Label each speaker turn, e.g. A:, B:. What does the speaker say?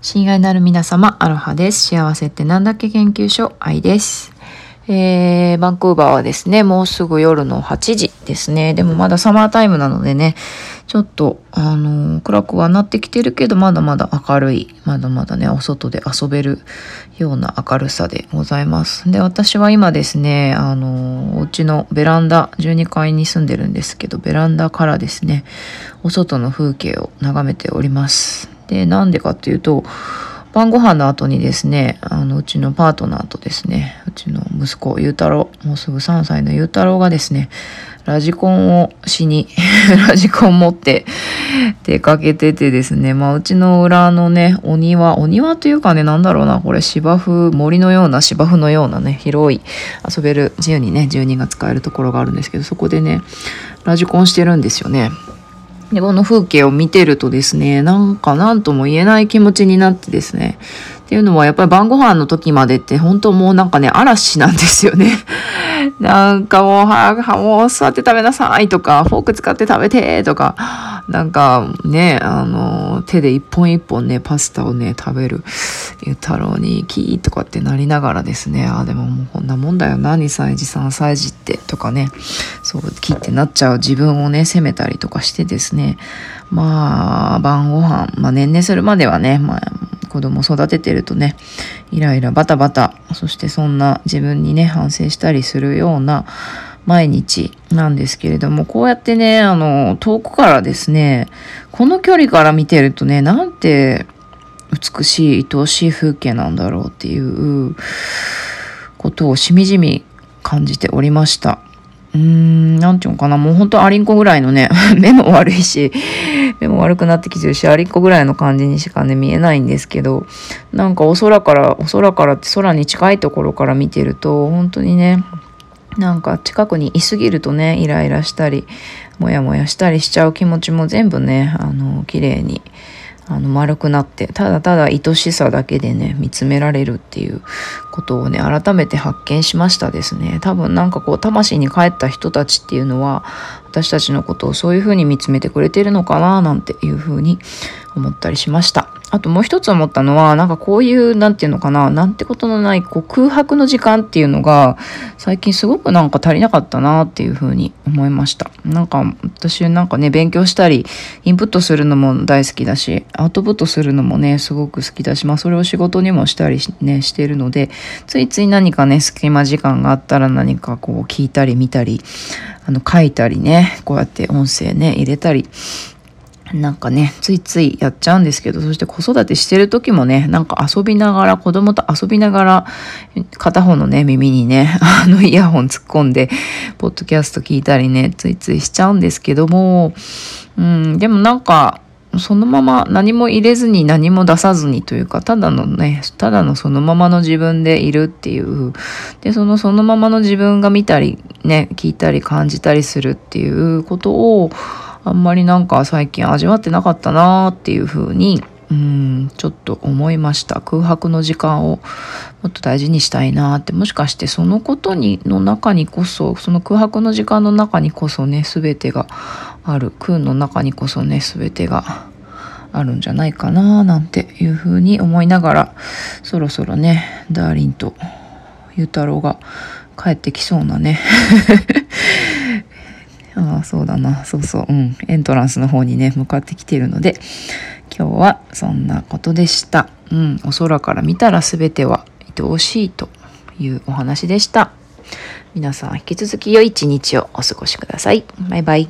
A: 親愛なる皆様、アロハです。幸せってなんだっけ研究所、愛です。えー、バンクーバーはですね、もうすぐ夜の8時ですね。でもまだサマータイムなのでね、ちょっと、あのー暗くはなってきてるけど、まだまだ明るい、まだまだね、お外で遊べるような明るさでございます。で、私は今ですね、あのーお家のベランダ、12階に住んでるんですけど、ベランダからですね、お外の風景を眺めております。で、なんでかっていうと、晩ご飯の後にですね、あの、うちのパートナーとですね、うちの息子、ゆうたろう、もうすぐ3歳のゆうたろうがですね、ラジコンをしに、ラジコン持って出かけててですね、まあ、うちの裏のね、お庭、お庭というかね、なんだろうな、これ芝生、森のような芝生のようなね、広い遊べる、自由にね、住人が使えるところがあるんですけど、そこでね、ラジコンしてるんですよね。で、この風景を見てるとですね、なんか何とも言えない気持ちになってですね。っていうのはやっぱり晩ご飯の時までって本当もうなんかね、嵐なんですよね。なんかもう、ははもう座って食べなさいとか、フォーク使って食べてとか、なんかね、あの、手で一本一本ね、パスタをね、食べる、ゆうたろうにキーとかってなりながらですね、あ、でももうこんなもんだよな、2歳児、3歳児って、とかね、そう、キーってなっちゃう自分をね、責めたりとかしてですね、まあ、晩ご飯、まあ年齢するまではね、まあ、子供育ててるとね、イライラバタバタ、そしてそんな自分にね、反省したりするような毎日なんですけれども、こうやってね、あの、遠くからですね、この距離から見てるとね、なんて美しい、愛おしい風景なんだろうっていうことをしみじみ感じておりました。うーん、なんていうのかな、もうほんとアリンコぐらいのね、目も悪いし、目も悪くなってきてるし、アリンコぐらいの感じにしかね、見えないんですけど、なんかお空から、お空からって空に近いところから見てると、本当にね、なんか近くにいすぎるとね、イライラしたり、もやもやしたりしちゃう気持ちも全部ね、あの、綺麗に、あの、丸くなって、ただただ愛しさだけでね、見つめられるっていうことをね、改めて発見しましたですね。多分なんかこう、魂に帰った人たちっていうのは、私たちのことをそういうふうに見つめてくれてるのかな、なんていうふうに思ったりしました。あともう一つ思ったのは、なんかこういう、なんていうのかな、なんてことのない、こう空白の時間っていうのが、最近すごくなんか足りなかったなっていうふうに思いました。なんか私なんかね、勉強したり、インプットするのも大好きだし、アウトプットするのもね、すごく好きだし、まあそれを仕事にもしたりね、してるので、ついつい何かね、隙間時間があったら何かこう聞いたり見たり、あの書いたりね、こうやって音声ね、入れたり、なんかね、ついついやっちゃうんですけど、そして子育てしてる時もね、なんか遊びながら、子供と遊びながら、片方のね、耳にね、あのイヤホン突っ込んで、ポッドキャスト聞いたりね、ついついしちゃうんですけども、うん、でもなんか、そのまま何も入れずに何も出さずにというか、ただのね、ただのそのままの自分でいるっていう。で、そのそのままの自分が見たり、ね、聞いたり感じたりするっていうことを、あんまりなんか最近味わってなかったなーっていうふうに、うん、ちょっと思いました。空白の時間をもっと大事にしたいなって、もしかしてそのことに、の中にこそ、その空白の時間の中にこそね、すべてがある。空の中にこそね、すべてがあるんじゃないかなーなんていうふうに思いながら、そろそろね、ダーリンとゆうたろうが帰ってきそうなね。ああ、そうだな。そうそう。うん。エントランスの方にね、向かってきているので、今日はそんなことでした。うん。お空から見たら全ては愛おしいというお話でした。皆さん引き続き良い一日をお過ごしください。バイバイ。